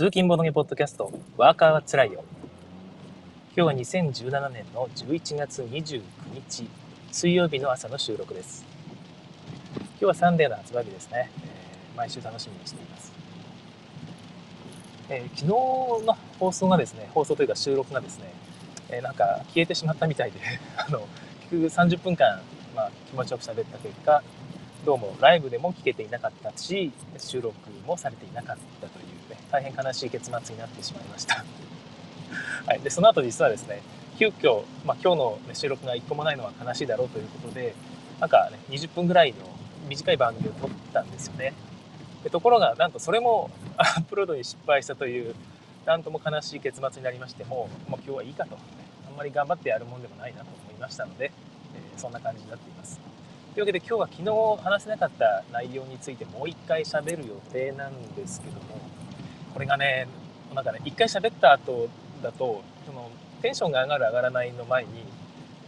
通勤ボードゲポッドキャスト、ワーカーはつらいよ。今日は2017年の11月29日、水曜日の朝の収録です。今日はサンデーの発売日ですね。えー、毎週楽しみにしています。えー、昨日の放送がですね、放送というか収録がですね、えー、なんか消えてしまったみたいで あの、結局30分間、まあ、気持ちよく喋った結果、どうもライブでも聞けていなかったし、収録もされていなかったという、大変悲しい結末になってしまいました。はい、でその後実はですね、急遽、まあ、今日の、収録が1個もないのは悲しいだろうということで、なんかね、20分ぐらいの短い番組を撮ったんですよね。でところが、なんとそれもアップロードに失敗したという、なんとも悲しい結末になりましても、もう今日はいいかと、あんまり頑張ってやるもんでもないなと思いましたので、えー、そんな感じになっています。というわけで今日は昨日話せなかった内容についてもう一回喋る予定なんですけどもこれがねなんかね一回喋った後だとそのテンションが上がる上がらないの前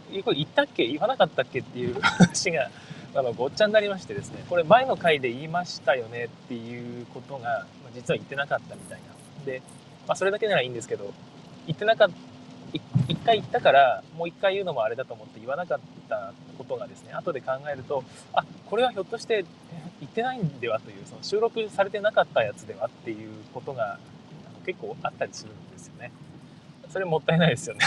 にこれ言ったっけ？言わなかったっけっていう 話があのごっちゃになりましてですね。これ前の回で言いましたよねっていうことが実は言ってなかったみたいな。で、まあ、それだけならいいんですけど言ってなかった一回言ったからもう一回言うのもあれだと思って言わなかったことがですね後で考えるとあこれはひょっとして言ってないんではというその収録されてなかったやつではっていうことが結構あったりするんですよね。それもったいないですよね。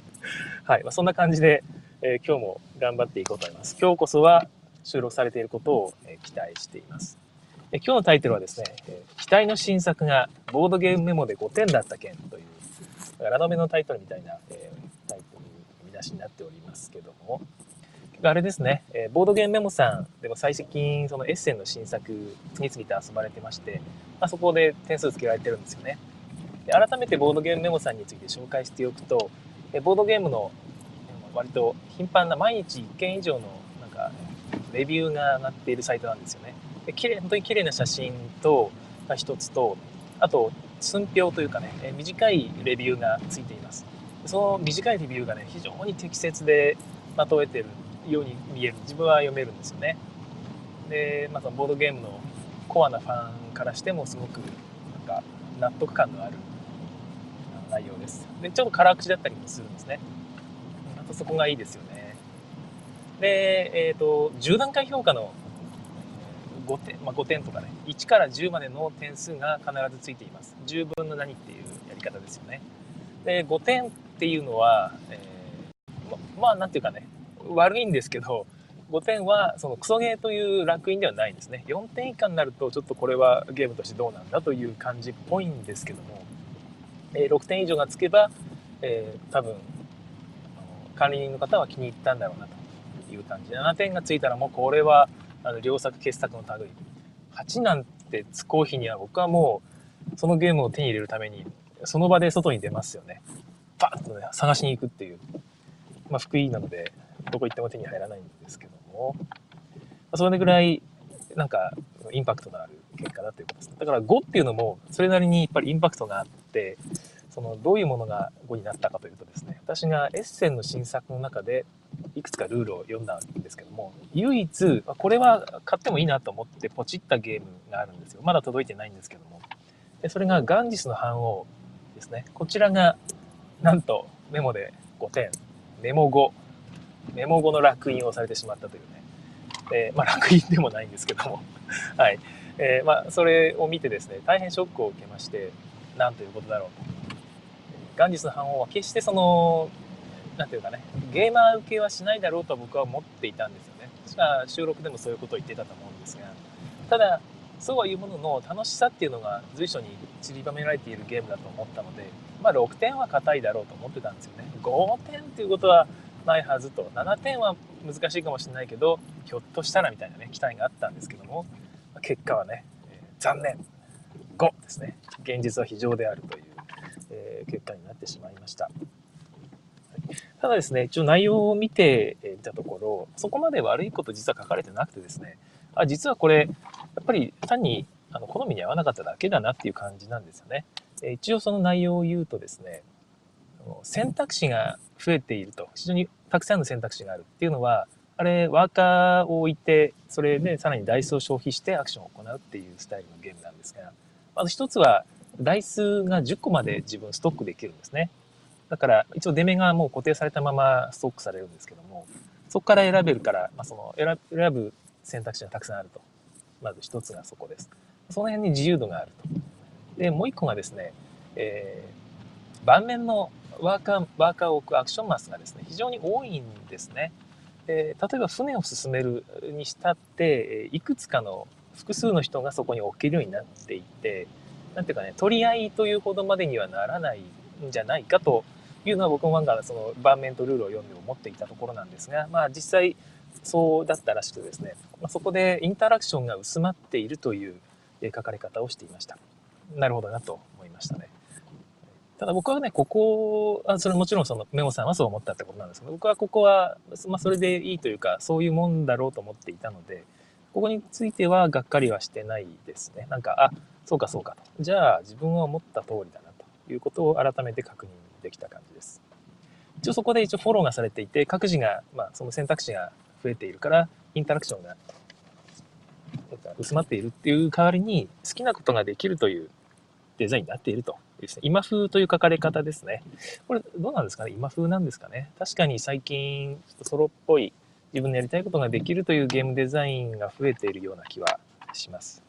はい、まあ、そんな感じで、えー、今日も頑張っていこうと思います。今日こそは収録されていることを、えー、期待しています。え今日のタイトルはですね、えー、期待の新作がボードゲームメモで5点だった件というラノベのタイトルみたいな、えー、タイトル、出しになっておりますけども、あれですね、えー、ボードゲームメモさんでも最近、そのエッセンの新作、次々と遊ばれてまして、まあ、そこで点数つけられてるんですよね。で改めてボードゲームメモさんについて紹介しておくと、えボードゲームの割と頻繁な毎日1件以上のなんかレビューが上がっているサイトなんですよね。で綺麗本当に綺麗な写真とが一つとあと寸評というかね、え短いレビューがついていますその短いレビューがね非常に適切でまとえてるように見える。自分は読めるんですよね。で、まあ、そのボードゲームのコアなファンからしてもすごくなんか納得感のある内容です。でちょっと辛口だったりもするんですね。またそこがいいですよね。でえっ、ー、と10段階評価の5点、まあ、5点とかね。1から10までの点数が必ずついています。10分の何っていうやり方ですよね。で5点っていうのは、えー、ままあなんていうかね悪いんですけど5点はそのクソゲーというランクインではないんですね。4点以下になるとちょっとこれはゲームとしてどうなんだという感じっぽいんですけども、えー、6点以上がつけば、えー、多分管理人の方は気に入ったんだろうなという感じ7点がついたらもうこれはあの良作傑作の類。8なんてつこう日には僕はもうそのゲームを手に入れるためにその場で外に出ますよね。パッとね探しに行くっていうまあ福井なのでどこ行っても手に入らないんですけどもまそれぐらいなんかインパクトのある結果だということですだから5っていうのもそれなりにやっぱりインパクトがあってそのどういうものが5になったかというとですね私がエッセンの新作の中でいくつかルールを読んだんですけども、唯一、これは買ってもいいなと思ってポチったゲームがあるんですよ。まだ届いてないんですけども。でそれがガンジスの反応ですね。こちらが、なんとメモで5点、メモ5、メモ5の楽印をされてしまったというね。えまあ、楽印でもないんですけども。はい。えー、まあ、それを見てですね、大変ショックを受けまして、なんということだろうと。ガンジスの反応は決してそのなんていうかね、ゲーマー受けはしないだろうと僕は思っていたんですよね。確か収録でもそういうことを言ってたと思うんですが、ただ、そうはいうものの楽しさっていうのが随所に散りばめられているゲームだと思ったので、まあ6点は硬いだろうと思ってたんですよね。5点っていうことはないはずと、7点は難しいかもしれないけど、ひょっとしたらみたいなね、期待があったんですけども、結果はね、えー、残念。5ですね。現実は非常であるという、えー、結果になってしまいました。ただですね、一応内容を見てみたところ、そこまで悪いこと実は書かれてなくてですね、あ、実はこれ、やっぱり単にあの好みに合わなかっただけだなっていう感じなんですよね。一応その内容を言うとですね、選択肢が増えていると、非常にたくさんの選択肢があるっていうのは、あれ、ワーカーを置いて、それでさらにダイスを消費してアクションを行うっていうスタイルのゲームなんですが、まず一つは、台数が10個まで自分ストックできるんですね。だから一応出目がもう固定されたままストックされるんですけども、そこから選べるから、まあ、その選ぶ選択肢がたくさんあると。まず一つがそこです。その辺に自由度があると。で、もう一個がですね、えー、盤面のワーカー、ワーカーを置くアクションマスがですね、非常に多いんですね。で例えば船を進めるにしたって、いくつかの複数の人がそこに置けるようになっていて、なんていうかね、取り合いというほどまでにはならないんじゃないかというのは僕も漫画のその盤面とルールを読んで思っていたところなんですが、まあ実際そうだったらしくですね、ま、そこでインタラクションが薄まっているという書かれ方をしていました。なるほどなと思いましたね。ただ僕はね、ここ、あそれもちろんそのメモさんはそう思ったってことなんですけど、僕はここは、まあそれでいいというか、そういうもんだろうと思っていたので、ここについてはがっかりはしてないですね。なんか、あ、そうかそうかと。じゃあ自分は思った通りだなということを改めて確認できた感じです。一応そこで一応フォローがされていて、各自が、まあその選択肢が増えているから、インタラクションが薄まっているっていう代わりに好きなことができるというデザインになっているとですね。今風という書かれ方ですね。これどうなんですかね？今風なんですかね？確かに最近、ちょっとソロっぽい自分のやりたいことができるというゲームデザインが増えているような気はします。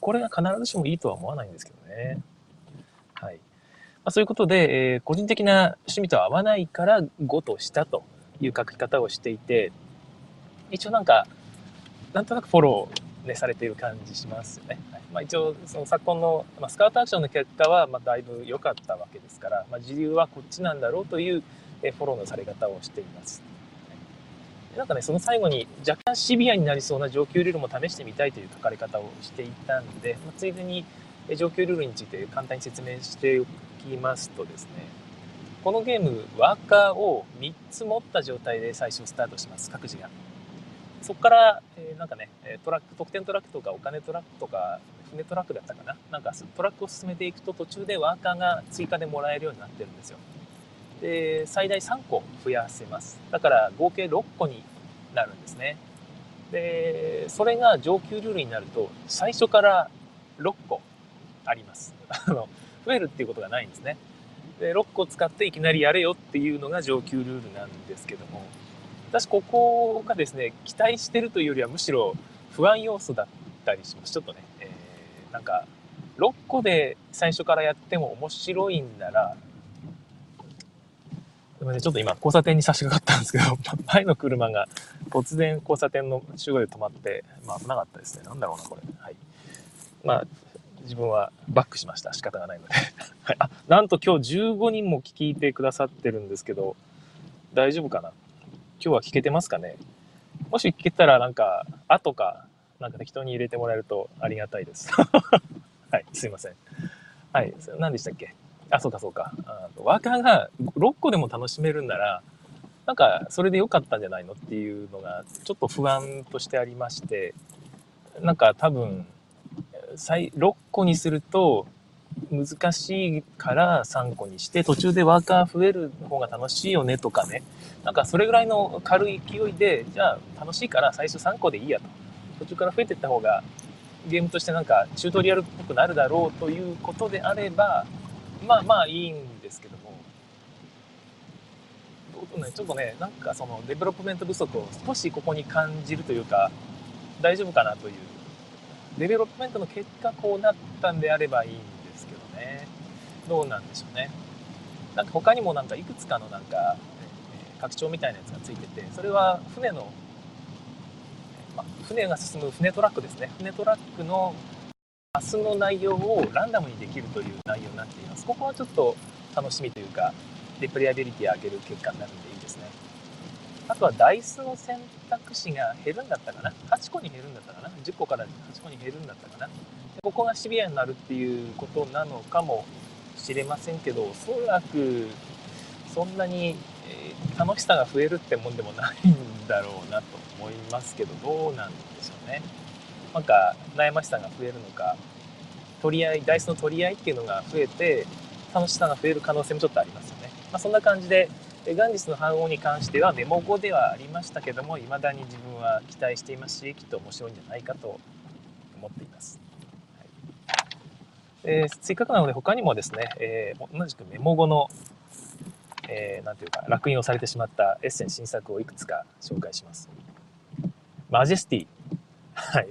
これが必ずしもいいとは思わないんですけどね。はい。まあ、そういうことで、えー、個人的な趣味とは合わないから5としたという書き方をしていて、一応なんか、なんとなくフォロー、ね、されている感じしますよね。はいまあ、一応、その昨今の、まあ、スカウトアクションの結果は、まあ、だいぶ良かったわけですから、まあ、自流はこっちなんだろうというえフォローのされ方をしています。なんかね、その最後に若干シビアになりそうな上級ルールも試してみたいという書かれ方をしていたんで、まあ、ついでに上級ルールについて簡単に説明しておきますとですね、このゲーム、ワーカーを3つ持った状態で最初スタートします、各自が。そこから、えー、なんかね、トラック、得点トラックとかお金トラックとか、船トラックだったかな？なんかトラックを進めていくと途中でワーカーが追加でもらえるようになってるんですよ。で、最大3個増やせます。だから合計6個になるんですね。で、それが上級ルールになると、最初から6個あります。あの、増えるっていうことがないんですね。で、6個使っていきなりやれよっていうのが上級ルールなんですけども、私ここがですね、期待してるというよりはむしろ不安要素だったりします。ちょっとね、えー、なんか、6個で最初からやっても面白いんなら、でもね、ちょっと今交差点に差し掛かったんですけど、前の車が突然交差点の中央で止まって、まあ危なかったですね。なんだろうな、これ。はい。まあ、自分はバックしました。仕方がないので。はい。あ、なんと今日15人も聞いてくださってるんですけど、大丈夫かな？今日は聞けてますかね？もし聞けたらなんか、あとか、なんか適当に入れてもらえるとありがたいです。はい、すいません。はい、何でしたっけ？あ、そうかそうか。あワーカーが6個でも楽しめるんなら、なんかそれで良かったんじゃないのっていうのがちょっと不安としてありまして、なんか多分、6個にすると難しいから3個にして途中でワーカー増える方が楽しいよねとかねなんかそれぐらいの軽い勢いでじゃあ楽しいから最初3個でいいやと。途中から増えていった方がゲームとしてなんかチュートリアルっぽくなるだろうということであればまあまあいいんですけども。ね、ちょっとねなんかそのデベロップメント不足を少しここに感じるというか大丈夫かなという。デベロップメントの結果こうなったんであればいいんですけどね。どうなんでしょうね。なんか他にもなんかいくつかのなんか、拡張みたいなやつがついててそれは船の、ま船が進む船トラックですね。船トラックのマスの内容をランダムにできるという内容になっています。ここはちょっと楽しみというかデプレアビリティを上げる結果になるんでいいですね。あとはダイスの選択肢が減るんだったかな。8個に減るんだったかな。10個から8個に減るんだったかな。でここがシビアになるっていうことなのかもしれませんけどおそらくそんなに、え楽しさが増えるってもんでもないんだろうなと思いますけどどうなんでしょうね。なんか悩ましさが増えるのか取り合いダイスの取り合いっていうのが増えて楽しさが増える可能性もちょっとありますよね、まあ、そんな感じで元日の反応に関してはメモ後ではありましたけども未だに自分は期待していますしきっと面白いんじゃないかと思っています。はい。えー、追加なので他にもですね、えー、同じくメモ後の、えー、ていうか、烙印をされてしまったエッセン新作をいくつか紹介します。マジェスティ。はい。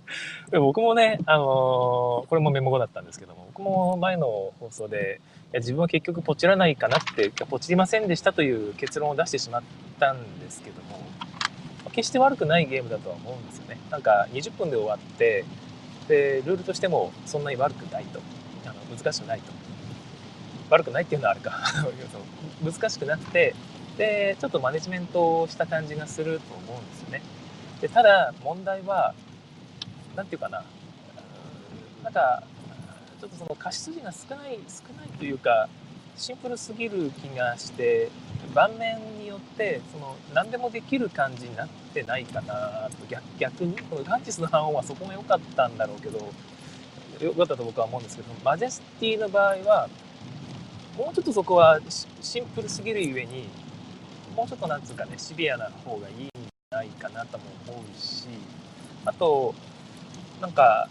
僕もね、あのー、これもメモ後だったんですけども、僕も前の放送で、いや自分は結局ポチらないかなって、ポチりませんでしたという結論を出してしまったんですけども、決して悪くないゲームだとは思うんですよね。なんか20分で終わって、で、ルールとしてもそんなに悪くないと。あの難しくないと。悪くないっていうのはあるか。難しくなくて、で、ちょっとマネジメントをした感じがすると思うんですよね。で、ただ問題は、何て言うかな、なんか、ちょっとその貸し筋が少ない、少ないというか、シンプルすぎる気がして、盤面によってその何でもできる感じになってないかなと逆逆に？このガンチスの反応はそこが良かったんだろうけど良かったと僕は思うんですけどマジェスティの場合はもうちょっとそこはシンプルすぎるゆえにもうちょっとなんつうかねシビアな方がいいんじゃないかなとも思うしあとなんか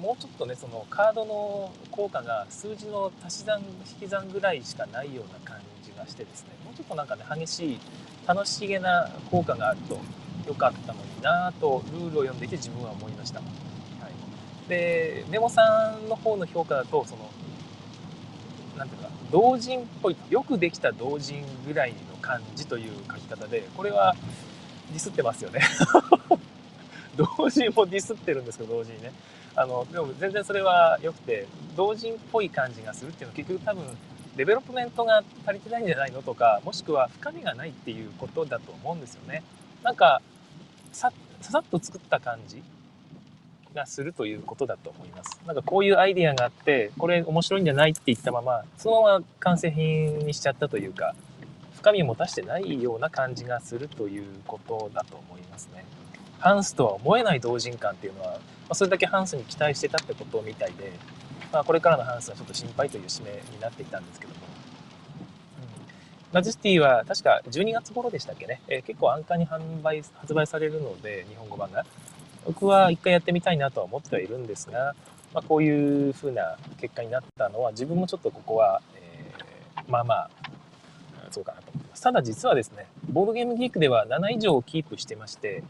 もうちょっとねそのカードの効果が数字の足し算引き算ぐらいしかないような感じがしてですねもうちょっとなんかね激しい楽しげな効果があると良かったのになとルールを読んでいて自分は思いました、はい、でメモさんの方の評価だとその同人っぽいよくできた同人ぐらいの感じという書き方でこれはディスってますよね。同人もディスってるんですけど同時にね。あのでも全然それは良くて同人っぽい感じがするっていうのは結局多分デベロップメントが足りてないんじゃないのとかもしくは深みがないっていうことだと思うんですよね。なんかさささっと作った感じがするということだと思います。なんかこういうアイデアがあってこれ面白いんじゃないって言ったままそのまま完成品にしちゃったというか深みを持たしてないような感じがするということだと思いますね。ハンスとは思えない同人感っていうのはまあ、それだけハンスに期待してたってことみたいで、まあ、これからのハンスはちょっと心配という締めになっていたんですけども、マジェスティは確か12月頃でしたっけね、えー、結構安価に販売発売されるので日本語版が。僕は一回やってみたいなとは思ってはいるんですが、まあ、こういう風な結果になったのは自分もちょっとここは、えー、まあまあそうかなと思ってますただ実はですねボードゲームギークでは7以上をキープしてまして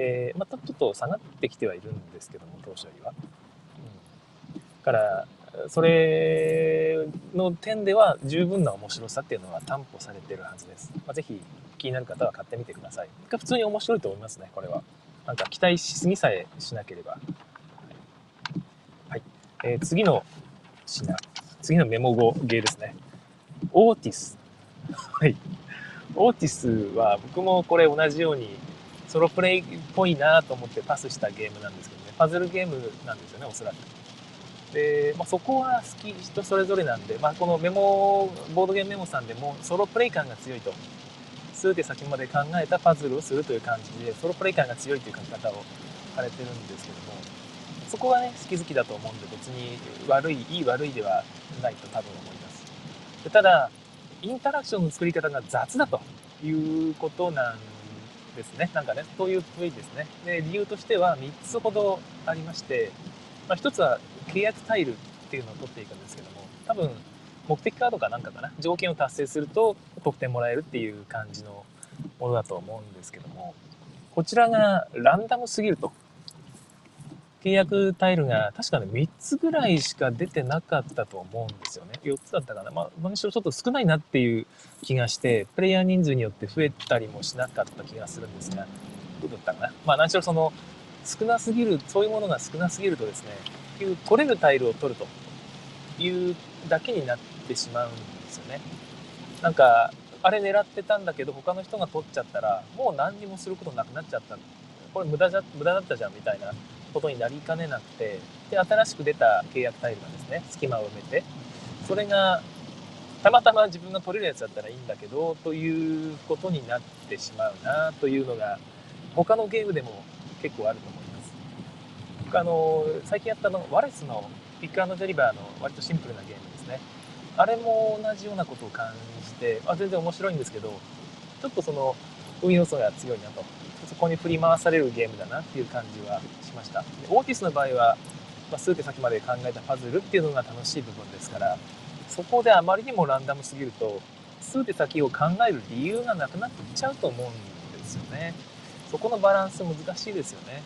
えー、またちょっと下がってきてはいるんですけども当初よりは。うん、からそれの点では十分な面白さっていうのは担保されてるはずです。まあ、ぜひ気になる方は買ってみてください。普通に面白いと思いますね、これは。なんか期待しすぎさえしなければ。はい。えー、次の品。次のメモ語ゲーですね。オーティス。はい。オーティスは僕もこれ同じようにソロプレイっぽいなと思ってパスしたゲームなんですけどね、パズルゲームなんですよね、おそらく。で、まあ、そこは好き、人それぞれなんで、まあ、このメモ、ボードゲームメモさんでもソロプレイ感が強いと。数手先まで考えたパズルをするという感じで、ソロプレイ感が強いという書き方をされてるんですけども、そこはね、好き好きだと思うんで、別に悪い、いい悪いではないと多分思います。でただ、インタラクションの作り方が雑だということなんですね。なんかね、そういう雰囲気ですね。で、理由としては3つほどありまして、まあ、1つは契約タイルっていうのを取っていくんですけども、多分、目的カードかなんかかな、条件を達成すると得点もらえるっていう感じのものだと思うんですけども、こちらがランダムすぎると。契約タイルが確かね、3つぐらいしか出てなかったと思うんですよね。4つだったかな。まあ、何しろちょっと少ないなっていう気がして、プレイヤー人数によって増えたりもしなかった気がするんですが、どうだったかな？まあ、何しろその、少なすぎる、そういうものが少なすぎるとですね、取れるタイルを取るというだけになっててしまうんですよね。なんか、あれ狙ってたんだけど、他の人が取っちゃったら、もう何にもすることなくなっちゃった。これ無駄じゃ、無駄だったじゃんみたいなことになりかねなくてで新しく出た契約タイルがですね隙間を埋めてそれがたまたま自分が取れるやつだったらいいんだけどということになってしまうなというのが他のゲームでも結構あると思います僕あの最近やったのワレスのピックアンドデリバーの割とシンプルなゲームですねあれも同じようなことを感じて、あ、全然面白いんですけどちょっとその運要素が強いなと。そこに振り回されるゲームだなっていう感じはしました。でオーティスの場合は、まあ、数手先まで考えたパズルっていうのが楽しい部分ですからそこであまりにもランダムすぎると数手先を考える理由がなくなっちゃうと思うんですよね。そこのバランス難しいですよね、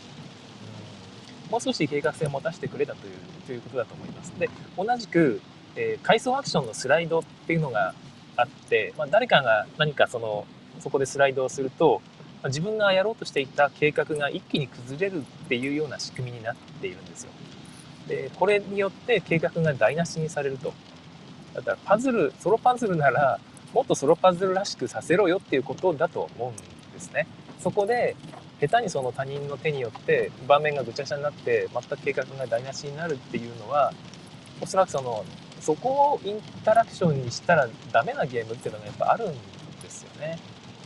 うん、もう少し計画性を持たせてくれたというということだと思います。で同じく、えー、階層アクションのスライドっていうのがあって、まあ、誰かが何かそのそこでスライドをするとま自分がやろうとしていた計画が一気に崩れるっていうような仕組みになっているんですよ。でこれによって計画が台無しにされると。だからパズルソロパズルならもっとソロパズルらしくさせろよっていうことだと思うんですね。そこで下手にその他人の手によって場面がぐちゃぐちゃになって全く計画が台無しになるっていうのはおそらくそのそこをインタラクションにしたらダメなゲームっていうのがやっぱあるんですよね。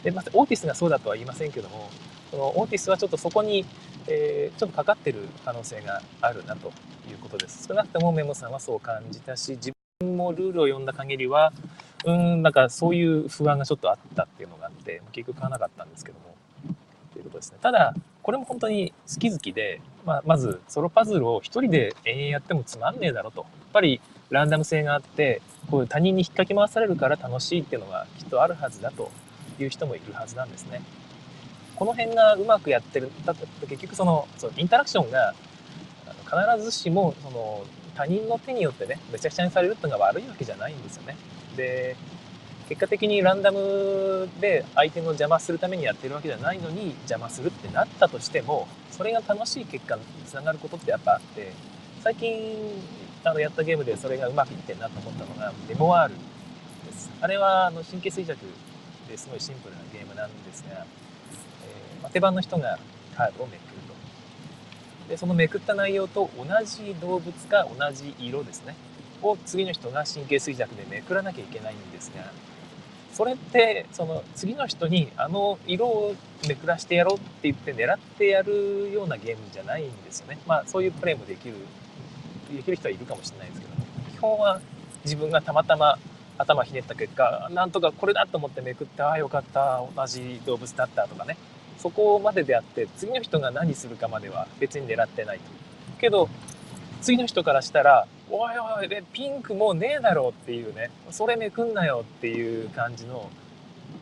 で、まあ、オーティスがそうだとは言いませんけども、そのオーティスはちょっとそこに、えー、ちょっとかかってる可能性があるなということです。少なくともメモさんはそう感じたし、自分もルールを読んだ限りは、うん、なんかそういう不安がちょっとあったっていうのがあって、結局買わなかったんですけども、ということですね。ただ、これも本当に好き好きで、まあ、まずソロパズルを一人で延々やってもつまんねえだろと。やっぱりランダム性があって、こういう他人に引っかき回されるから楽しいっていうのがきっとあるはずだという人もいるはずなんですね。この辺がうまくやってる、だって結局その、そのインタラクションが必ずしもその他人の手によってね、めちゃくちゃにされるっていうのが悪いわけじゃないんですよね。で、結果的にランダムで相手の邪魔するためにやってるわけじゃないのに邪魔するってなったとしても、それが楽しい結果につながることってやっぱあって、最近あのやったゲームでそれがうまくいってんなと思ったのがメモワールです。あれはあの神経衰弱ですごいシンプルなゲームなんですが、えー、ま手番の人がカードをめくると。で、そのめくった内容と同じ動物か同じ色ですね。を次の人が神経衰弱でめくらなきゃいけないんですが、それってその次の人にあの色をめくらしてやろうって言って狙ってやるようなゲームじゃないんですよね。まあそういうプレイもできるできる人はいるかもしれないですけど基本は自分がたまたま頭ひねった結果なんとかこれだと思ってめくってああよかった同じ動物だったとかね。そこまでであって次の人が何するかまでは別に狙ってないと。けど次の人からしたら「おいおいピンクもうねえだろ」っていうね。それめくんなよっていう感じの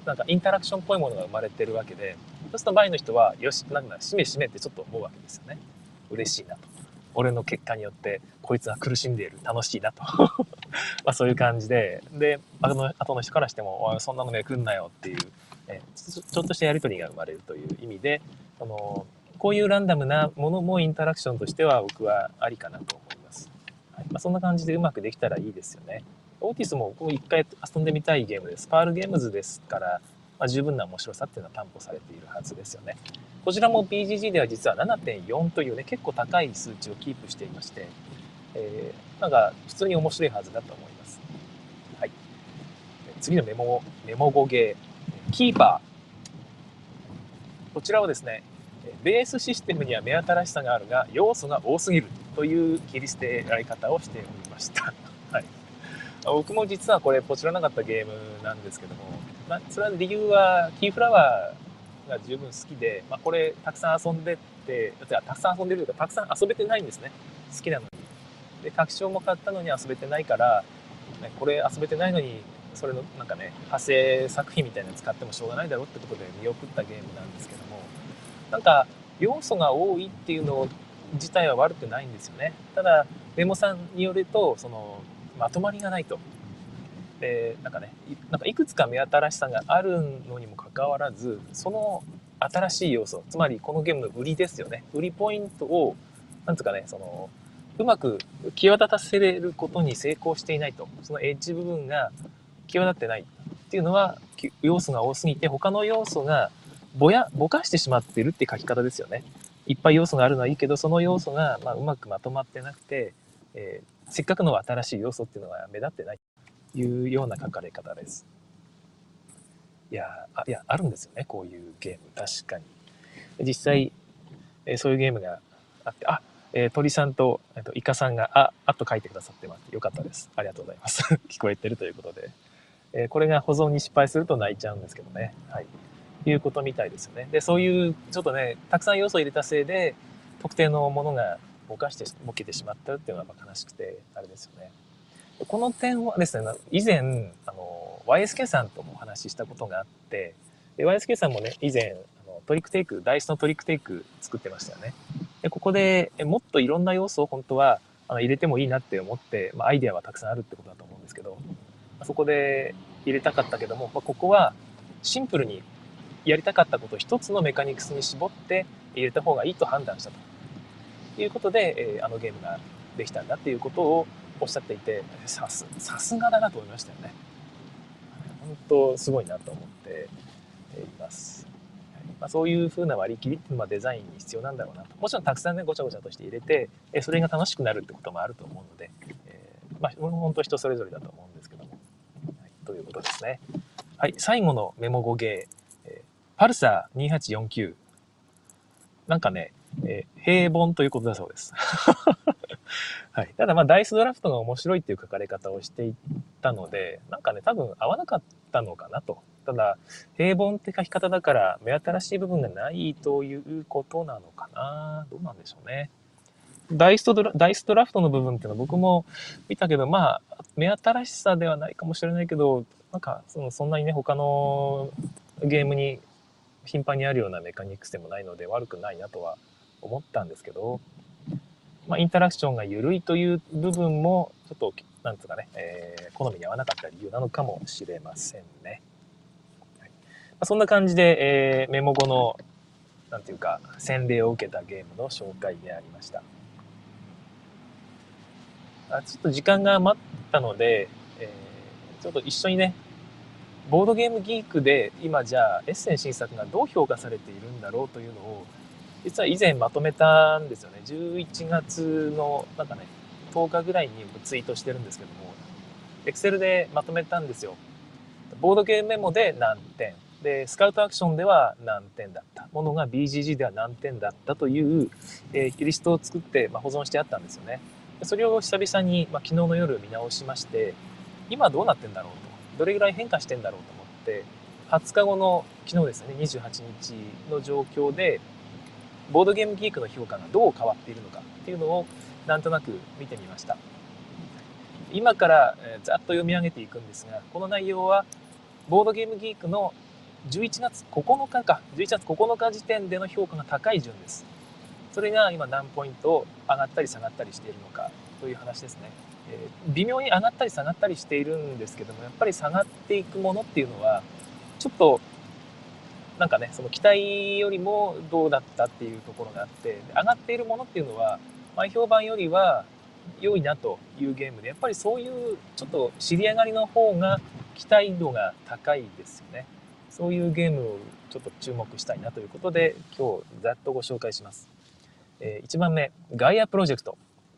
なんかインタラクションっぽいものが生まれてるわけでそうすると前の人はよしなんだしめしめってちょっと思うわけですよね。嬉しいなと。俺の結果によってこいつは苦しんでいる楽しいなと。まあそういう感じで。であの後の人からしても「おいそんなのめくんなよ」っていう、えちょっとしたやり取りが生まれるという意味であのこういうランダムなものもインタラクションとしては僕はありかなと思います、はい。まあ、そんな感じでうまくできたらいいですよね。オーティスもこう一回遊んでみたいゲームです。パールゲームズですから、まあ、十分な面白さっていうのは担保されているはずですよね。こちらも BGG では実は7.4というね、結構高い数値をキープしていまして、えー、なんか普通に面白いはずだと思います。はい。次のメモ、メモ語ゲー、キーパー。こちらはですね、ベースシステムには目新しさがあるが、要素が多すぎるという切り捨てられ方をしておりました。はい。僕も実はこれポチらなかったゲームなんですけども、まあ、それは理由はキーフラワーが十分好きで、まあ、これたくさん遊んでってたくさん遊んでるというかたくさん遊べてないんですね。好きなのに。で拡張も買ったのに遊べてないから、ね、これ遊べてないのにそれのなんかね派生作品みたいなの使ってもしょうがないだろうってことで見送ったゲームなんですけども。なんか要素が多いっていうの自体は悪くないんですよね。ただメモさんによるとそのまとまりがないと。でなんかねなんかいくつか目新しさがあるのにもかかわらずその新しい要素つまりこのゲームの売りですよね。売りポイントをなんつうかねそのうまく際立たせれることに成功していないと。そのエッジ部分が際立ってないっていうのは要素が多すぎて他の要素がぼやぼかしてしまってるって書き方ですよね。いっぱい要素があるのはいいけどその要素がまうまくまとまってなくて、えー、せっかくの新しい要素っていうのが目立ってないというような書かれ方です。いやあいやあるんですよねこういうゲーム。確かに。実際、えー、そういうゲームがあってあえー、鳥さんと、えー、とイカさんがああと書いてくださってます。よかったです。ありがとうございます。聞こえてるということで、えー、これが保存に失敗すると泣いちゃうんですけどね。はい。いうことみたいですよね。でそういうちょっとねたくさん要素を入れたせいで特定のものがぼかしてボケてしまったっていうのは悲しくてあれですよね。この点はですね以前あの YSK さんともお話ししたことがあってで YSK さんもね以前あのトリックテイクダイスのトリックテイク作ってましたよね。でここでもっといろんな要素を本当はあの入れてもいいなって思って、まあ、アイデアはたくさんあるってことだと思うんですけどそこで入れたかったけども、まあ、ここはシンプルにやりたかったことを一つのメカニクスに絞って入れた方がいいと判断したということで、えー、あのゲームができたんだっていうことをおっしゃっていてさすさすがだなと思いましたよね。本当すごいなと思っています。まあ、そういう風な割り切りっていうのはデザインに必要なんだろうなと。もちろんたくさんねごちゃごちゃとして入れて、えそれが楽しくなるってこともあると思うので、えー、まあ本当人それぞれだと思うんですけども。はい、ということですね。はい、最後のメモ語ゲー。パルサー2849。なんかね、えー、平凡ということだそうです。はい。ただまあ、ダイスドラフトが面白いっていう書かれ方をしていったので、なんかね、多分合わなかったのかなと。ただ、平凡って書き方だから、目新しい部分がないということなのかな。どうなんでしょうね。ダイストドラダイスドラフトの部分っていうのは僕も見たけど、まあ、目新しさではないかもしれないけど、なんかそのそんなにね、他のゲームに頻繁にあるようなメカニクスでもないので悪くないなとは思ったんですけど、まあ、インタラクションが緩いという部分もちょっとなんつうかね、えー、好みに合わなかった理由なのかもしれませんね。はいまあ、そんな感じで、えー、メモ後のなんていうか洗礼を受けたゲームの紹介でありました。あちょっと時間が余ったので、えー、ちょっと一緒にねボードゲームギークで今じゃあエッセン新作がどう評価されているんだろうというのを実は以前まとめたんですよね。11月のなんかね10日ぐらいにツイートしてるんですけどもエクセルでまとめたんですよ。ボードゲームメモで何点。でスカウトアクションでは何点だった。ものが BGG では何点だったという、えー、リストを作って、まあ、保存してあったんですよね。それを久々に、まあ、昨日の夜見直しまして今どうなってんだろうと。どれぐらい変化してんだろうと思って20日後の昨日ですね。28日の状況でボードゲームギークの評価がどう変わっているのかっていうのをなんとなく見てみました。今からざっと読み上げていくんですがこの内容はボードゲームギークの11月9日か11月9日時点での評価が高い順です。それが今何ポイント上がったり下がったりしているのかという話ですね。えー、微妙に上がったり下がったりしているんですけどもやっぱり下がっていくものっていうのはちょっとなんかねその期待よりもどうだったっていうところがあって上がっているものっていうのは前評判よりは良いなというゲームでやっぱりそういうちょっと知り上がりの方が期待度が高いですよね。そういうゲームをちょっと注目したいなということで今日ざっとご紹介します、えー、1番目ガイアプロジェクト。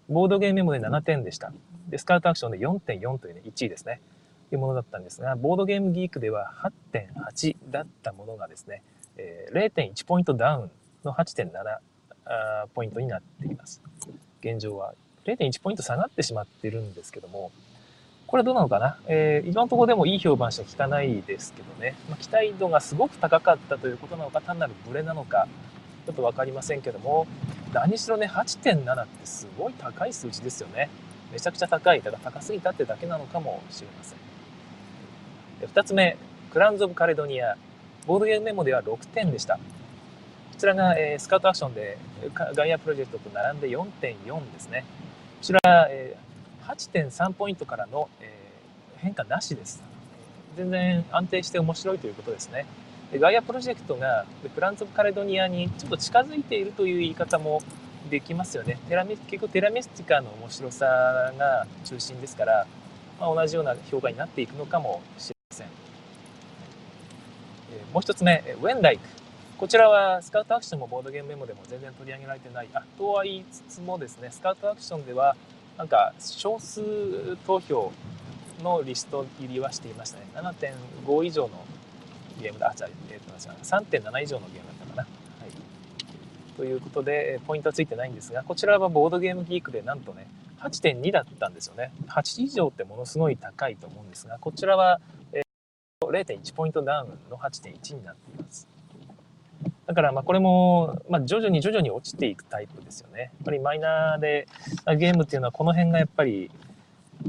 ボードゲームメモで7点でした。で、スカウトアクションで4.4というね、1位ですね。いうものだったんですが、ボードゲームギークでは8.8だったものがですね、0.1ポイントダウンの8.7ポイントになっています。現状は0.1ポイント下がってしまってるんですけども、これはどうなのかな、えー、今のところでもいい評判しか聞かないですけどね、まあ、期待度がすごく高かったということなのか、単なるブレなのか、ちょっと分かりませんけども、何しろね、8.7ってすごい高い数字ですよね。めちゃくちゃ高い、ただ高すぎたってだけなのかもしれません。2つ目、クラウンズ・オブ・カレドニア。ボードゲームメモでは6点でした。こちらが、えー、スカウトアクションでガイアプロジェクトと並んで4.4ですね。こちら、えー、8.3ポイントからの、えー、変化なしです。全然安定して面白いということですね。でガイアプロジェクトがクランズ・オブ・カレドニアにちょっと近づいているという言い方もできますよねテラミ結構テラミスティカの面白さが中心ですから、まあ、同じような評価になっていくのかもしれません、もう一つ目ウェンライクこちらはスカウトアクションもボードゲームメモでも全然取り上げられてない。あとは言いつつもですねスカウトアクションではなんか少数投票のリスト入りはしていましたね。7.5以上のゲームだ。あじゃあ、えー、と3.7以上のゲームだったかな。はい。ということで、ポイントはついてないんですが、こちらはボードゲームギークでなんとね、8.2だったんですよね。8以上ってものすごい高いと思うんですが、こちらは、えー、0.1ポイントダウンの8.1になっています。だからまあこれも、ま、徐々に徐々に落ちていくタイプですよね。やっぱりマイナーでゲームっていうのはこの辺がやっぱり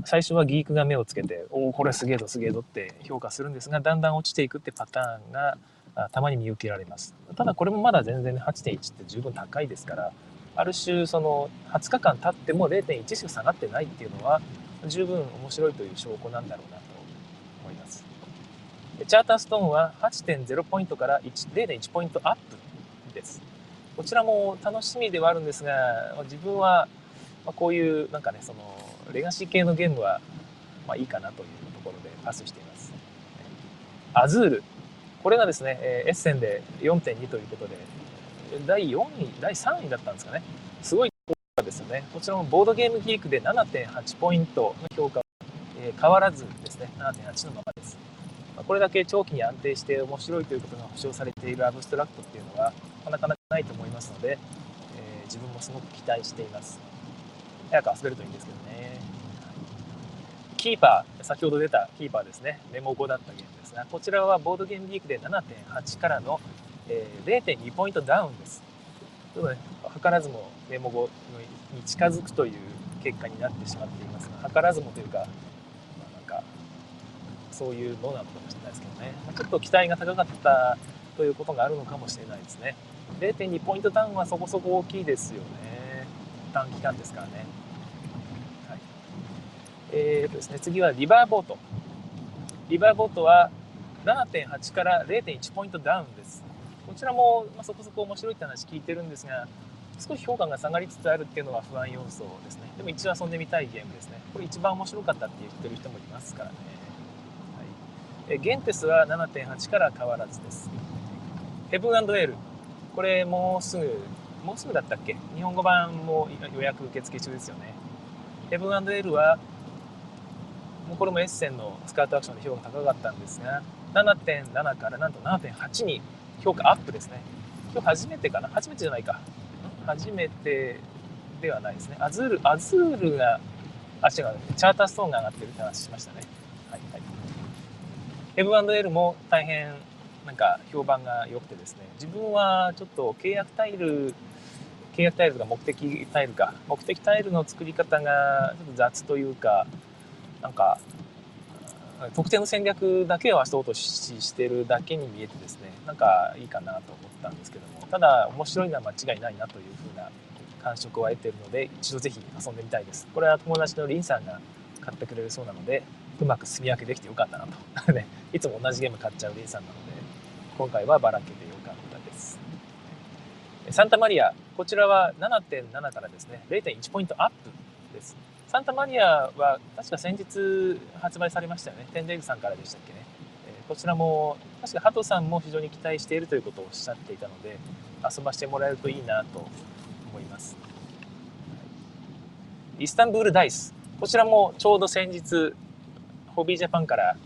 最初はギークが目をつけて、おお、これすげえぞすげえぞって評価するんですが、だんだん落ちていくってパターンがたまに見受けられます。ただこれもまだ全然8.1って十分高いですから、ある種その20日間経っても0.1しか下がってないっていうのは十分面白いという証拠なんだろうなと。チャーターストーンは8.0ポイントから0.1ポイントアップです。こちらも楽しみではあるんですが、自分はこういうなんかね、そのレガシー系のゲームはまあいいかなというところでパスしています。アズール。これがですね、エッセンで4.2ということで、第4位、第3位だったんですかね。すごい評価ですよね。こちらもボードゲームギークで7.8ポイントの評価、え、変わらずですね、7.8のままです。これだけ長期に安定して面白いということが保証されているアブストラクトっていうのはなかなかないと思いますので、えー、自分もすごく期待しています。早く遊べるといいんですけどね。キーパー、先ほど出たキーパーですね。メモ5だったゲームですが、こちらはボードゲームギークで7.8からのえー、0.2ポイントダウンです。ちょっとね、図らずもメモ後に近づくという結果になってしまっていますが、図らずもという、か、そういうものなのかもしれないですけどね、ちょっと期待が高かったということがあるのかもしれないですね。0.2ポイントダウンはそこそこ大きいですよね。短期間ですからね。はい、えーとですね、次はリバーボート。リバーボートは7.8から0.1ポイントダウンです。こちらも、まそこそこ面白いって話聞いてるんですが、少し評価が下がりつつあるっていうのは不安要素ですね。でも一応遊んでみたいゲームですね。これ一番面白かったって言ってる人もいますからね。えゲンテスは7.8から変わらずです。ヘブンエール。これもうすぐ、もうすぐだったっけ？日本語版も予約受付中ですよね。ヘブンエールは、もうこれもエッセンのスカートアクションで評価高かったんですが、7.7からなんと7.8に評価アップですね。今日初めてかな？初めてじゃないか。初めてではないですね。アズール、アズールが、あ、違う、チャーターストーンが上がってるって話しましたね。はいはい。ヘブエルも大変なんか評判が良くてですね、自分はちょっと契約タイル、契約タイルが目的タイルか、目的タイルの作り方がちょっと雑というか、なんか特定の戦略だけを足音ししてるだけに見えてですねなんかいいかなと思ったんですけどもただ面白いのは間違いないなというふうな感触を得ているので一度ぜひ遊んでみたいです。これは友達のリンさんが買ってくれるそうなのでうまく住み分けできてよかったなと ねいつも同じゲーム買っちゃうリンさんなので今回はばらけてよかったですサンタマリアこちらは7.7からですね0.1ポイントアップですサンタマリアは確か先日発売されましたよね。テンデグさんからでしたっけね。こちらも、確かハトさんも非常に期待しているということをおっしゃっていたので、遊ばしてもらえるといいなと思います。イスタンブールダイス。こちらもちょうど先日、ホビージャパンから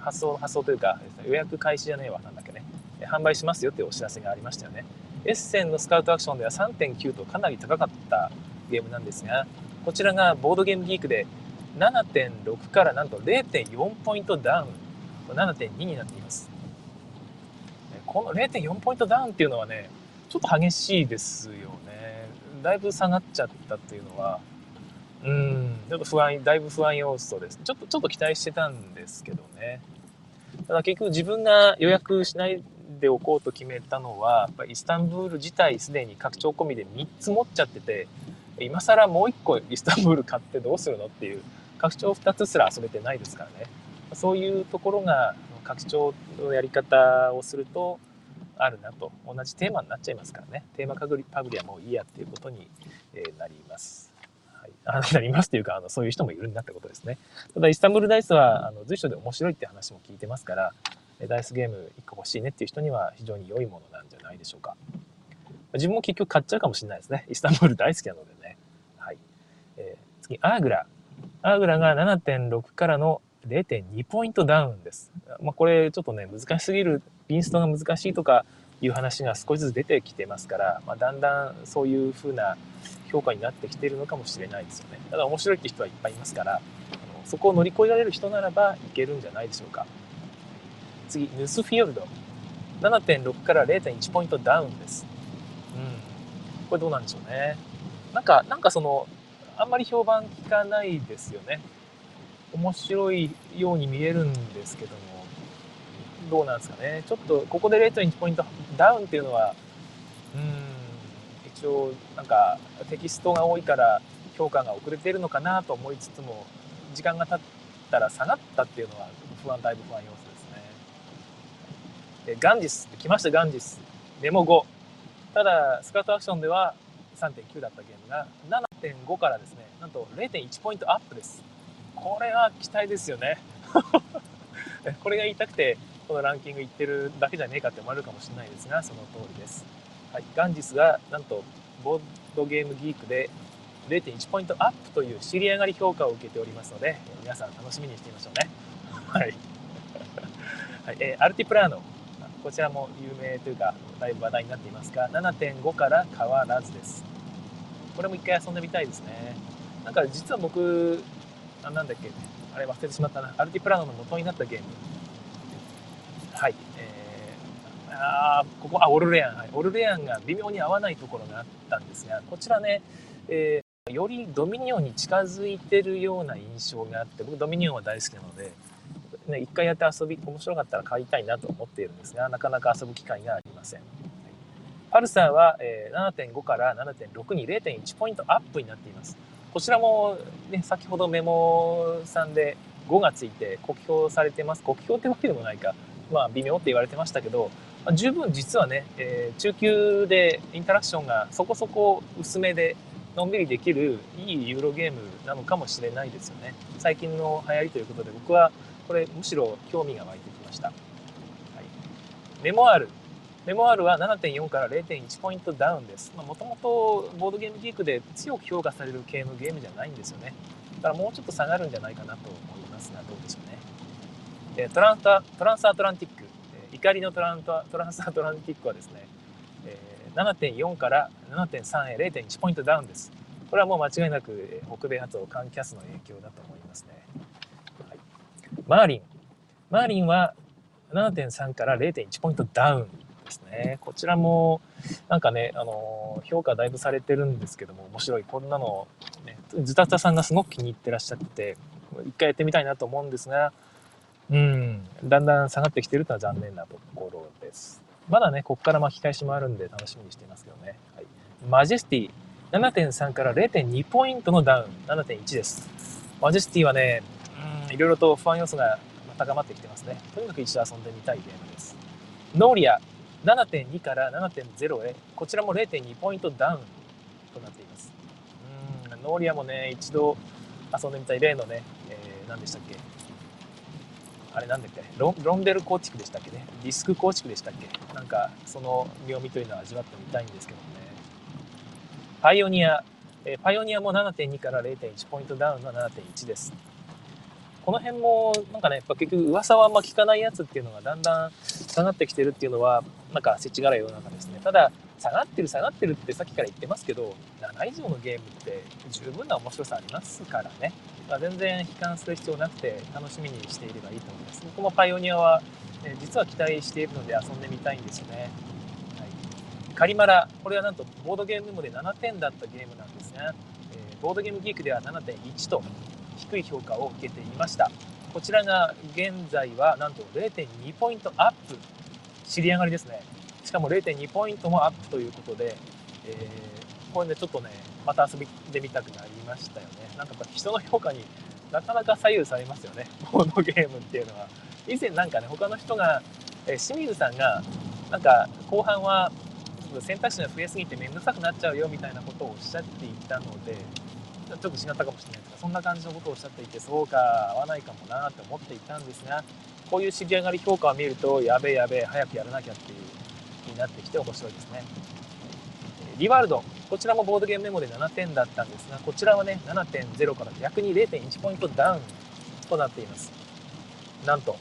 発送、発送というか、予約開始じゃねえわ、なんだっけね。販売しますよっていうお知らせがありましたよね。エッセンのスカウトアクションでは3.9とかなり高かったゲームなんですが、こちらがボードゲームギークで7.6からなんと0.4ポイントダウン、7.2になっています。この0.4ポイントダウンっていうのはね、ちょっと激しいですよね。だいぶ下がっちゃったっていうのは、うん、ちょっと不安、だいぶ不安要素です。ちょっと、ちょっと期待してたんですけどね。ただ結局自分が予約しないでおこうと決めたのは、やっぱイスタンブール自体すでに拡張込みで3つ持っちゃってて、今更もう1個イスタンブール買ってどうするのっていう拡張2つすら遊べてないですからねそういうところが拡張のやり方をするとあるなと同じテーマになっちゃいますからねテーマパグリはもういいやっていうことになります。あなりますというかあのそういう人もいるんだってことですね。ただイスタンブールダイスはあの随所で面白いって話も聞いてますからダイスゲーム1個欲しいねっていう人には非常に良いものなんじゃないでしょうか。自分も結局買っちゃうかもしれないですね。イスタンブール大好きなのでね。はい。えー、次、アーグラ。アーグラが7.6からの0.2ポイントダウンです。まあ、これちょっとね、難しすぎる、インストが難しいとかいう話が少しずつ出てきてますから、まあ、だんだんそういう風な評価になってきているのかもしれないですよね。ただ面白いって人はいっぱいいますから、あのそこを乗り越えられる人ならばいけるんじゃないでしょうか。次、ヌスフィヨルド。7.6から0.1ポイントダウンです。うん。これどうなんでしょうね。なんか、なんかその、あんまり評判聞かないですよね。面白いように見えるんですけども、どうなんですかね。ちょっと、ここで0.1ポイントダウンっていうのは、うん、一応、なんか、テキストが多いから評価が遅れてるのかなと思いつつも、時間が経ったら下がったっていうのは不安、だいぶ不安要素ですね。でガンジス、来ましたガンジス。メモ5。ただ、スカートアクションでは3.9だったゲームが7.5からですね、なんと0.1ポイントアップです。これは期待ですよね。これが言いたくて、このランキングいってるだけじゃねえかって思われるかもしれないですが、その通りです。はい、ガンジスがなんとボードゲームギークで0.1ポイントアップという知り上がり評価を受けておりますので、皆さん楽しみにしてみましょうね。はい。はい、えー、アルティプラーノ。こちらも有名というか、だいぶ話題になっていますが、7.5から変わらずです。これも一回遊んでみたいですね。なんか実は僕、あなんだっけ、あれ忘れてしまったな。アルティプラノの元になったゲーム。はい。えー、あここ、あ、オルレアン。はい。オルレアンが微妙に合わないところがあったんですが、こちらね、えー、よりドミニオンに近づいてるような印象があって、僕ドミニオンは大好きなので、ね、一回やって遊び、面白かったら買いたいなと思っているんですが、なかなか遊ぶ機会がありません。パルサーは、え7.5から7.6に0.1ポイントアップになっています。こちらも、ね、先ほどメモさんで5がついて酷評されてます。酷評ってわけでもないか。まあ微妙って言われてましたけど、十分実はね、えー、中級でインタラクションがそこそこ薄めでのんびりできるいいユーロゲームなのかもしれないですよね。最近の流行りということで僕はこれむしろ興味が湧いてきました。はい、メモアール。メモアールは7.4から0.1ポイントダウンです。もともとボードゲームギークで強く評価される系のゲームじゃないんですよね。だからもうちょっと下がるんじゃないかなと思いますが、どうでしょうね。トランタトランスアトランティック。怒りのトラントトランスアトランティックはですね、え7.4から7.3へ0.1ポイントダウンです。これはもう間違いなく北米発をカンキャスの影響だと思いますね。はいマーリン。マーリンは7.3から0.1ポイントダウンですね。こちらも、なんかね、あの、評価だいぶされてるんですけども、面白い。こんなの、ね、ズタズタさんがすごく気に入ってらっしゃって、一回やってみたいなと思うんですが、うん、だんだん下がってきてるとは残念なところです。まだね、ここから巻き返しもあるんで楽しみにしていますけどね。はい、マジェスティ、7.3から0.2ポイントのダウン、7.1です。マジェスティはね、いろいろと不安要素が高まってきてますね。とにかく一度遊んでみたいゲームです。ノーリア7.2から7.0へ、こちらも0.2ポイントダウンとなっています。うん、ノーリアもね、一度遊んでみたい例のね、えー、何でしたっけ？あれなんだっけ？ロンデル構築でしたっけね？ディスク構築でしたっけ？なんかその妙味というのは味わってみたいんですけどもね。パイオニア、え、パイオニアも7.2から0.1ポイントダウンの7.1です。この辺もなんかねやっぱ結局噂はあんま聞かないやつっていうのがだんだん下がってきてるっていうのはなんか世知辛い世の中ですね。ただ下がってる下がってるってさっきから言ってますけど7以上のゲームって十分な面白さありますからね、まあ、全然悲観する必要なくて楽しみにしていればいいと思います。僕もパイオニアは、え実は期待しているので遊んでみたいんですよね、はい、カリマラこれはなんとボードゲーム部で7点だったゲームなんですが、えー、ボードゲームギークでは7.1と低い評価を受けていました。こちらが現在はなんと0.2ポイントアップ。知り上がりですね。しかも0.2ポイントもアップということで、え、これねちょっとねまた遊びでみたくなりましたよね。なんかやっぱ人の評価になかなか左右されますよね。ボードゲームっていうのは。以前なんかね他の人が、え、清水さんがなんか後半は選択肢が増えすぎて面倒くさくなっちゃうよみたいなことをおっしゃっていたのでちょっと違ったかもしれないとかそんな感じのことをおっしゃっていてそうか合わないかもなって思っていたんですがこういう知り上がり評価を見るとやべえやべえ早くやらなきゃっていう気になってきて面白いですね。リワールド。こちらもボードゲームメモで7点だったんですがこちらはね7.0から逆に0.1ポイントダウンとなっています。なんと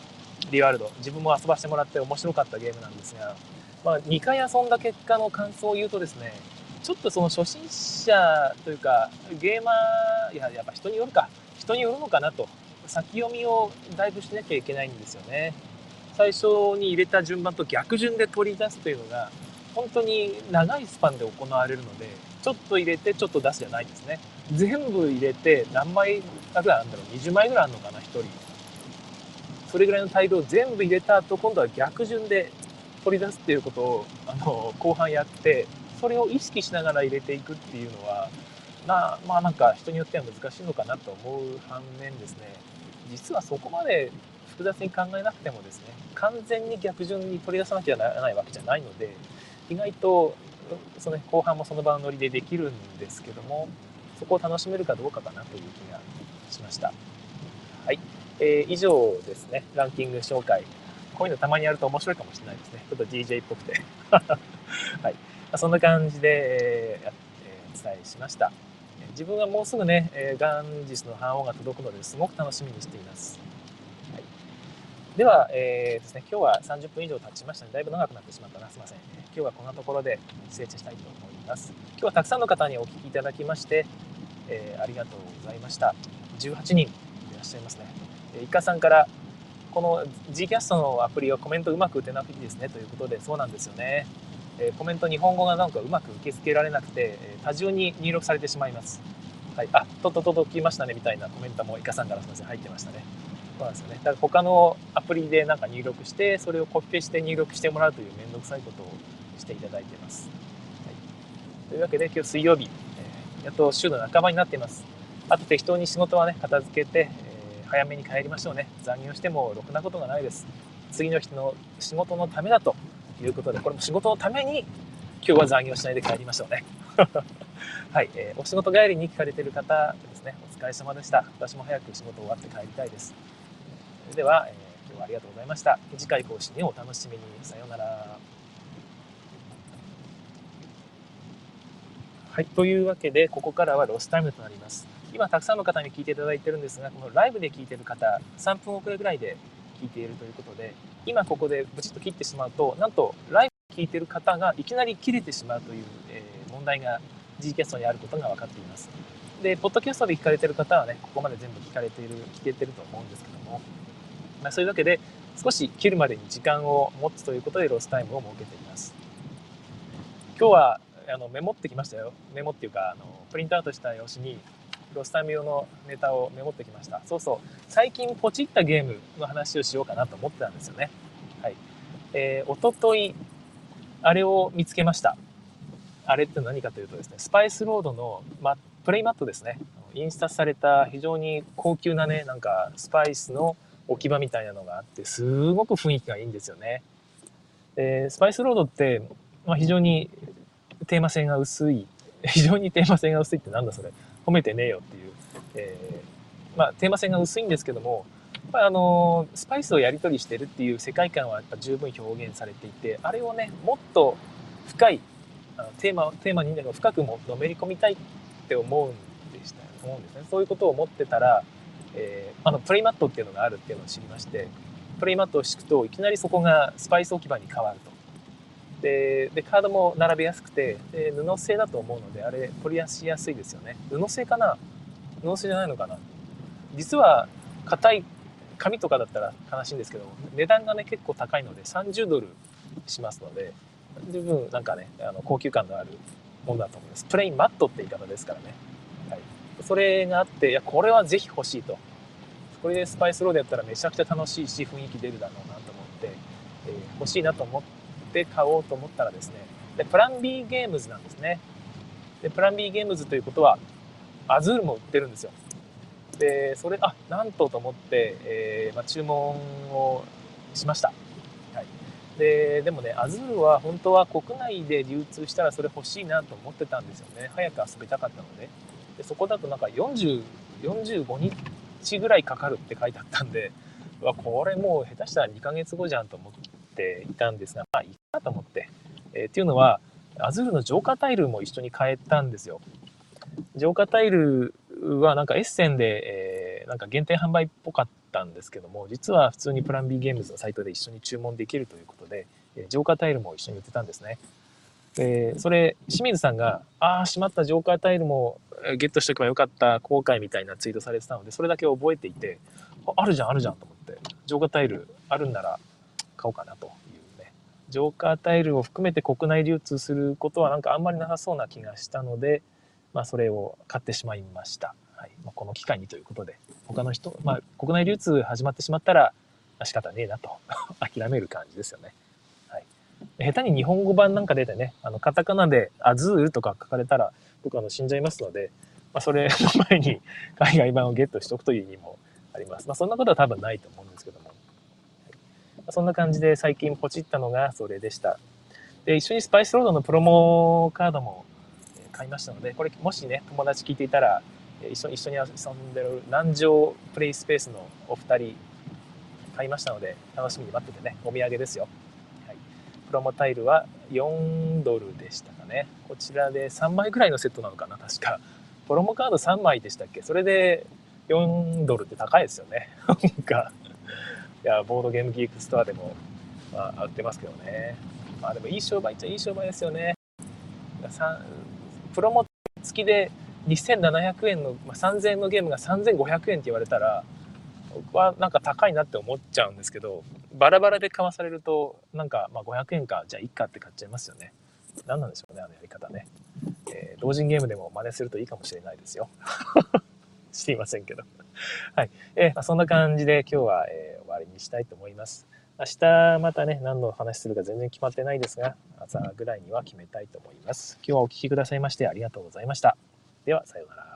リワールド自分も遊ばせてもらって面白かったゲームなんですが、まあ、2回遊んだ結果の感想を言うとですねちょっとその初心者というかゲーマーいややっぱ人によるか人によるのかなと先読みをだいぶしなきゃいけないんですよね。最初に入れた順番と逆順で取り出すというのが本当に長いスパンで行われるのでちょっと入れてちょっと出すじゃないですね。全部入れて何枚ぐらいあるんだろう。20枚ぐらいあるのかな1人。それぐらいの大量を全部入れた後今度は逆順で取り出すっていうことをあの後半やってそれを意識しながら入れていくっていうのはなまあなんか人によっては難しいのかなと思う反面ですね。実はそこまで複雑に考えなくてもですね完全に逆順に取り出さなきゃならないわけじゃないので意外とその、後半もその場のノリでできるんですけどもそこを楽しめるかどうかかなという気がしました。はい、えー、以上ですね。ランキング紹介。こういうのたまにやると面白いかもしれないですね。ちょっと DJ っぽくて。はい。そんな感じで、えー、お伝えしました。自分はもうすぐね、えー、ガンジスの半音が届くのですごく楽しみにしています。では、えー、ですね、今日は30分以上経ちましたので、だいぶ長くなってしまったな。すいません。今日はこんなところで失礼したいと思います。今日はたくさんの方にお聞きいただきまして、えー、ありがとうございました。18人いらっしゃいますね。えイカさんから、この Gcast のアプリはコメントうまく打てなくていいですねということで、そうなんですよね。えコメント日本語がなんかうまく受け付けられなくて、え多重に入力されてしまいます。はい、あとっと届きましたねみたいなコメントもイカさんからすみません入ってましたね。そうなんですよね。だから他のアプリでなんか入力して、それをコピペして入力してもらうという面倒くさいことをしていただいています。はい、というわけで今日水曜日、えー、やっと週の半ばになっています。あと適当に仕事はね、片付けて、えー、早めに帰りましょうね。残業してもろくなことがないです。次の日の仕事のためだということで、これも仕事のために今日は残業しないで帰りましょうね。はい、えー、お仕事帰りに聞かれている方ですね、お疲れ様でした。私も早く仕事終わって帰りたいです。それでは、えー、今日はありがとうございました。次回更新をお楽しみに。さようなら。はい、というわけで、ここからはロスタイムとなります。今、たくさんの方に聞いていただいてるんですが、このライブで聞いてる方、3分遅れぐらいで聞いているということで、今ここでブチッと切ってしまうと、なんとライブ聞いてる方がいきなり切れてしまうという、えー、問題が G キャストにあることが分かっています。で、ポッドキャストで聞かれてる方はね、ここまで全部聞かれている、聞けてると思うんですけども、まあ、そういうわけで、少し切るまでに時間を持つということでロスタイムを設けています。今日はあのメモってきましたよ。メモっていうか、あのプリントアウトした用紙にロスタイム用のネタをメモってきました。そうそう。最近ポチったゲームの話をしようかなと思ってたんですよね。はい。えー、おととい、あれを見つけました。あれって何かというとですね、スパイスロードの、ま、プレイマットですね。インスタされた非常に高級なね、なんかスパイスの置き場みたいなのがあって、すごく雰囲気がいいんですよね。で、スパイスロードって、まあ、非常にテーマ性が薄い。非常にテーマ性が薄いってなんだそれ。褒めてねえよっていう。えー、まあ、テーマ性が薄いんですけども、ぱりあのスパイスをやり取りしてるっていう世界観はやっぱ十分表現されていてあれをねもっと深いあのテーマテーマに深くものめり込みたいって思うんでした思うんですねそういうことを思ってたら、えー、あのプレイマットっていうのがあるっていうのを知りましてプレイマットを敷くといきなりそこがスパイス置き場に変わると。ででカードも並べやすくてで布製だと思うのであれ取り出しやすいですよね。布製かな？布製じゃないのかな？実は硬い紙とかだったら悲しいんですけど値段がね結構高いので30ドルしますので十分なんかねあの高級感のあるものだと思います。プレイマットって言い方ですからね、それがあっていやこれはぜひ欲しいと。これでスパイスロードやったらめちゃくちゃ楽しいし雰囲気出るだろうなと思って、えー、欲しいなと思って買おうと思ったらですねでプラン B ゲームズなんですね。でプラン B ゲームズということはアズールも売ってるんですよ。でそれあなんとと思って、えーまあ、注文をしました、はい、ででもねアズールは本当は国内で流通したらそれ欲しいなと思ってたんですよね。早く遊びたかったので。でそこだとなんか40 45日ぐらいかかるって書いてあったんでわこれもう下手したら2ヶ月後じゃんと思っていたんですがまあいいかと思って、えー、っていうのはアズールの浄化タイルも一緒に変えたんですよ浄化タイルはなんかエッセンで、えー、なんか限定販売っぽかったんですけども、実は普通にプラン B ゲームズのサイトで一緒に注文できるということで、え浄化タイルも一緒に売ってたんですね。で、それ、清水さんが、ああ、しまった浄化タイルもゲットしとけばよかった、後悔みたいなツイートされてたので、それだけ覚えていて、あるじゃん、あるじゃんと思って、浄化タイルあるんなら買おうかなというね。ジョーカータイルを含めて国内流通することはなんかあんまりなさそうな気がしたので、まあ、それを買ってしまいました。はいまあ、この機会にということで、他の人、まあ、国内流通始まってしまったら、仕方ねえなと 諦める感じですよね。下手に日本語版なんか出てね、あのカタカナでアズールとか書かれたら僕あの死んじゃいますので、まあ、それの 前に海外版をゲットしておくという意味もあります。まあ、そんなことは多分ないと思うんですけども。そんな感じで最近ポチったのがそれでした。で、一緒にスパイスロードのプロモカードも買いましたので、これもしね、友達聞いていたら、一緒一緒に遊んでる南城プレイスペースのお二人買いましたので、楽しみに待っててね、お土産ですよ。プロモタイルは4ドルでしたかね。こちらで3枚ぐらいのセットなのかな、確か。プロモカード3枚でしたっけそれで4ドルって高いですよね。なんか、いや、ボードゲームギークストアでも、まあ、売ってますけどね。まあでもいい商売っちゃいい商売ですよね。プロモ付きで2700円の、まあ、3000円のゲームが3500円って言われたら、僕はなんか高いなって思っちゃうんですけど、バラバラで買わされると、なんかまあ500円か、じゃあいっかって買っちゃいますよね。何なんでしょうね、あのやり方ね。えー、同人ゲームでも真似するといいかもしれないですよ。知りませんけど。はい。えー、まあ、そんな感じで今日は、えー、終わりにしたいと思います。明日またね、何の話するか全然決まってないですが、朝ぐらいには決めたいと思います。今日はお聴きくださいましてありがとうございました。では、さようなら。